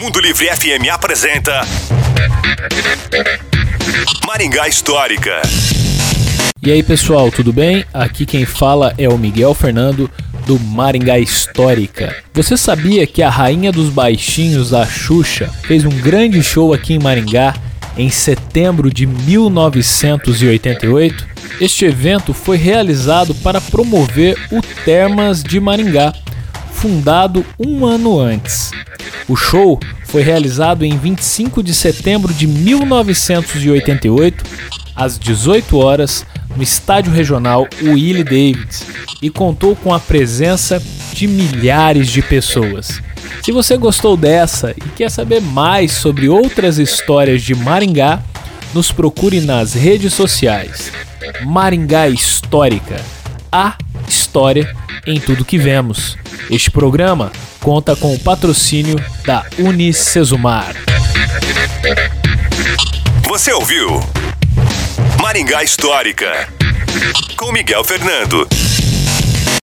Mundo Livre FM apresenta Maringá Histórica. E aí pessoal, tudo bem? Aqui quem fala é o Miguel Fernando do Maringá Histórica. Você sabia que a rainha dos baixinhos, a Xuxa, fez um grande show aqui em Maringá em setembro de 1988? Este evento foi realizado para promover o Termas de Maringá, fundado um ano antes. O show foi realizado em 25 de setembro de 1988, às 18 horas, no Estádio Regional Willie Davids e contou com a presença de milhares de pessoas. Se você gostou dessa e quer saber mais sobre outras histórias de Maringá, nos procure nas redes sociais. Maringá Histórica, a história em tudo que vemos. Este programa conta com o patrocínio da Unicesumar. Você ouviu Maringá Histórica com Miguel Fernando.